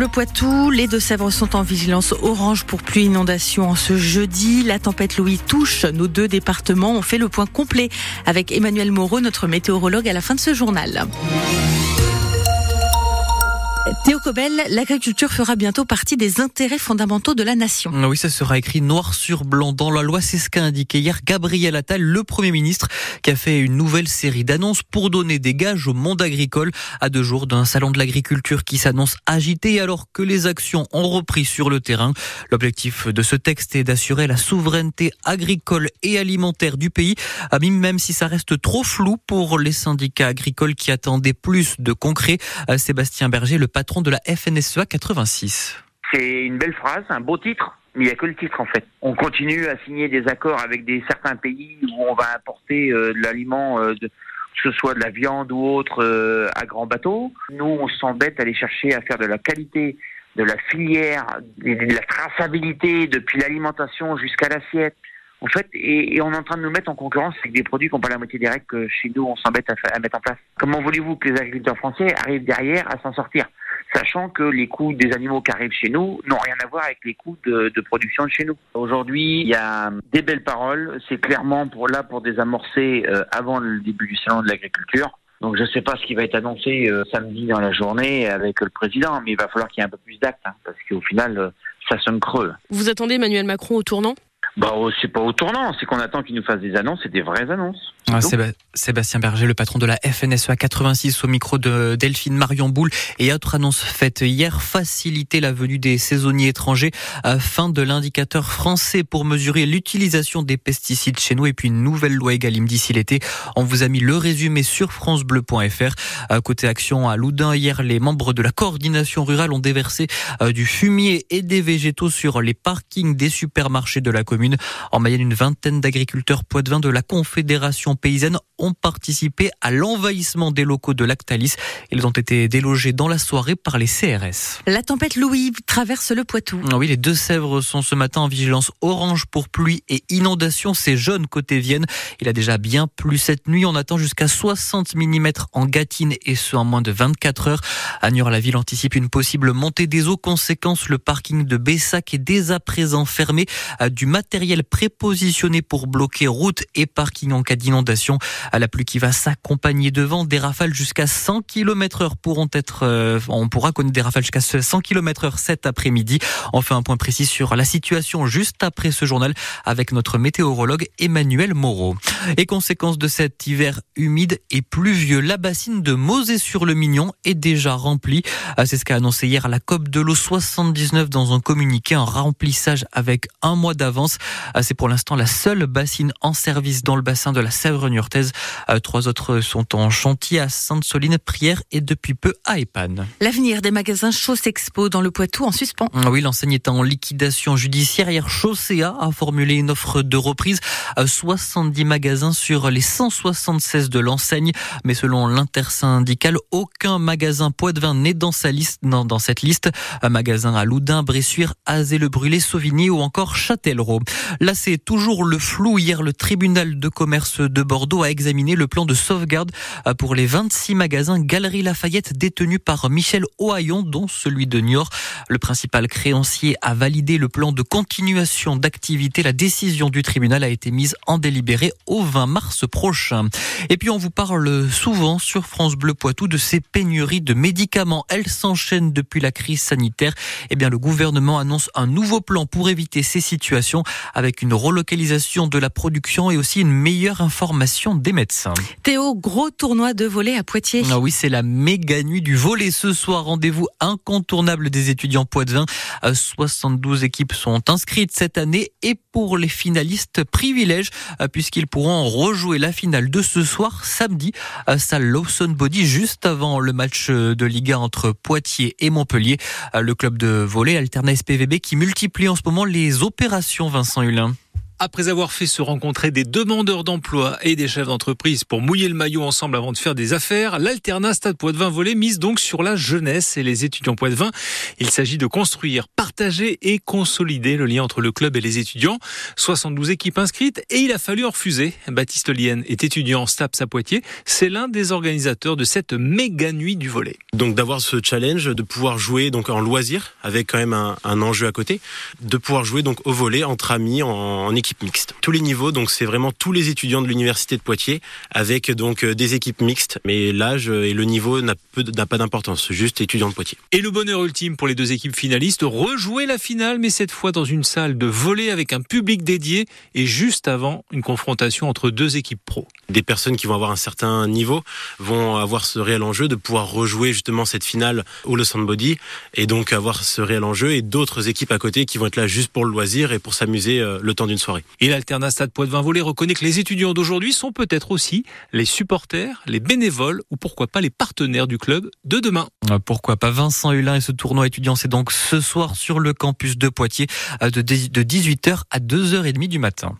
Bleu Poitou, les Deux-Sèvres sont en vigilance orange pour pluie inondation en ce jeudi. La tempête Louis touche nos deux départements. On fait le point complet avec Emmanuel Moreau, notre météorologue, à la fin de ce journal. Théo Cobel, l'agriculture fera bientôt partie des intérêts fondamentaux de la nation. Oui, ça sera écrit noir sur blanc dans la loi. C'est ce qu'a indiqué hier Gabriel Attal, le Premier ministre, qui a fait une nouvelle série d'annonces pour donner des gages au monde agricole à deux jours d'un salon de l'agriculture qui s'annonce agité alors que les actions ont repris sur le terrain. L'objectif de ce texte est d'assurer la souveraineté agricole et alimentaire du pays, même si ça reste trop flou pour les syndicats agricoles qui attendaient plus de concret. Sébastien Berger, le de la FNSEA 86. C'est une belle phrase, un beau titre, mais il n'y a que le titre en fait. On continue à signer des accords avec des certains pays où on va importer euh, de l'aliment, euh, que ce soit de la viande ou autre, euh, à grand bateau. Nous, on s'embête à aller chercher à faire de la qualité, de la filière, de la traçabilité depuis l'alimentation jusqu'à l'assiette. En fait, et, on est en train de nous mettre en concurrence avec des produits qui n'ont pas la moitié des règles que chez nous on s'embête à, mettre en place. Comment voulez-vous que les agriculteurs français arrivent derrière à s'en sortir? Sachant que les coûts des animaux qui arrivent chez nous n'ont rien à voir avec les coûts de, production de chez nous. Aujourd'hui, il y a des belles paroles, c'est clairement pour là pour désamorcer euh, avant le début du salon de l'agriculture. Donc je ne sais pas ce qui va être annoncé euh, samedi dans la journée avec le président, mais il va falloir qu'il y ait un peu plus d'actes, hein, parce qu'au final, euh, ça sonne creux. Vous attendez Emmanuel Macron au tournant? Bah, oh, c'est pas au tournant, c'est qu'on attend qu'il nous fasse des annonces et des vraies annonces. Ah, Sébastien Berger, le patron de la FNSEA 86 au micro de Delphine Marion Boule et autre annonce faite hier, faciliter la venue des saisonniers étrangers à fin de l'indicateur français pour mesurer l'utilisation des pesticides chez nous et puis une nouvelle loi Egalim d'ici l'été. On vous a mis le résumé sur francebleu.fr. Côté action à Loudun, hier, les membres de la coordination rurale ont déversé euh, du fumier et des végétaux sur les parkings des supermarchés de la commune. En Mayenne, une vingtaine d'agriculteurs poitevins de la Confédération paysanne ont participé à l'envahissement des locaux de Lactalis. Ils ont été délogés dans la soirée par les CRS. La tempête Louis traverse le Poitou. Ah oui, les deux Sèvres sont ce matin en vigilance orange pour pluie et inondation. C'est jeune côté Vienne. Il a déjà bien plu cette nuit. On attend jusqu'à 60 mm en Gâtine et ce en moins de 24 heures. À Niort, la ville anticipe une possible montée des eaux. Conséquence, le parking de Bessac est dès à présent fermé. Du matériel prépositionné pour bloquer route et parking en cas d'inondation. À la pluie qui va s'accompagner de vent, des rafales jusqu'à 100 km heure pourront être, euh, on pourra connaître des rafales jusqu'à 100 km heure cet après-midi. On fait un point précis sur la situation juste après ce journal avec notre météorologue Emmanuel Moreau. Et conséquence de cet hiver humide et pluvieux, la bassine de Mosée-sur-le-Mignon est déjà remplie. Ah, c'est ce qu'a annoncé hier la COP de l'eau 79 dans un communiqué, un remplissage avec un mois d'avance. Ah, c'est pour l'instant la seule bassine en service dans le bassin de la Sèvre niortaise. Euh, trois autres sont en chantier à Sainte-Soline, Prière et depuis peu à Épanne. L'avenir des magasins Chausse Expo dans le Poitou en suspens. Ah oui, l'enseigne est en liquidation judiciaire. Hier, Chaussea a formulé une offre de reprise. à 70 magasins sur les 176 de l'enseigne. Mais selon l'intersyndicale, aucun magasin Poitvin n'est dans sa liste, non, dans cette liste. Un magasin à Loudun, Bressuire, Azé-le-Brûlé, Sauvigny ou encore Châtellerault. Là, c'est toujours le flou. Hier, le tribunal de commerce de Bordeaux a examiné le plan de sauvegarde euh, pour les 26 magasins Galerie Lafayette détenus par Michel Ohaillon, dont celui de Niort. Le principal créancier a validé le plan de continuation d'activité. La décision du tribunal a été mise en délibéré au 20 mars prochain. Et puis, on vous parle souvent sur France Bleu Poitou de ces pénuries de médicaments. Elles s'enchaînent depuis la crise sanitaire. Eh bien, le gouvernement annonce un nouveau plan pour éviter ces situations avec une relocalisation de la production et aussi une meilleure information des médecins. Théo, gros tournoi de volet à Poitiers. Ah oui, c'est la méga nuit du volet ce soir. Rendez-vous incontournable des étudiants poitevins. 72 euh, équipes sont inscrites cette année et pour les finalistes, privilège euh, puisqu'ils pourront rejouer la finale de ce soir samedi à salle Lawson Body juste avant le match de Liga entre Poitiers et Montpellier. Euh, le club de volet Alterna SPVB qui multiplie en ce moment les opérations Vincent Hulin. Après avoir fait se rencontrer des demandeurs d'emploi et des chefs d'entreprise pour mouiller le maillot ensemble avant de faire des affaires, l'alternat Stade Poitvin Volet mise donc sur la jeunesse et les étudiants Poitvin. Il s'agit de construire, partager et consolider le lien entre le club et les étudiants. 72 équipes inscrites et il a fallu en refuser. Baptiste Lienne est étudiant en STAPS à Poitiers. C'est l'un des organisateurs de cette méga nuit du volet. Donc d'avoir ce challenge, de pouvoir jouer donc en loisir avec quand même un, enjeu à côté, de pouvoir jouer donc au volet entre amis en équipe Tous les niveaux, donc c'est vraiment tous les étudiants de l'université de Poitiers avec donc des équipes mixtes, mais l'âge et le niveau n'a pas d'importance, juste étudiants de Poitiers. Et le bonheur ultime pour les deux équipes finalistes, rejouer la finale, mais cette fois dans une salle de volet avec un public dédié et juste avant une confrontation entre deux équipes pro. Des personnes qui vont avoir un certain niveau vont avoir ce réel enjeu de pouvoir rejouer justement cette finale au Le Body et donc avoir ce réel enjeu et d'autres équipes à côté qui vont être là juste pour le loisir et pour s'amuser euh, le temps d'une soirée. Et l'Alternat Stade Poitvin Volley reconnaît que les étudiants d'aujourd'hui sont peut-être aussi les supporters, les bénévoles ou pourquoi pas les partenaires du club de demain. Euh, pourquoi pas Vincent Hulin et ce tournoi étudiant, c'est donc ce soir sur le campus de Poitiers de 18h à 2h30 du matin.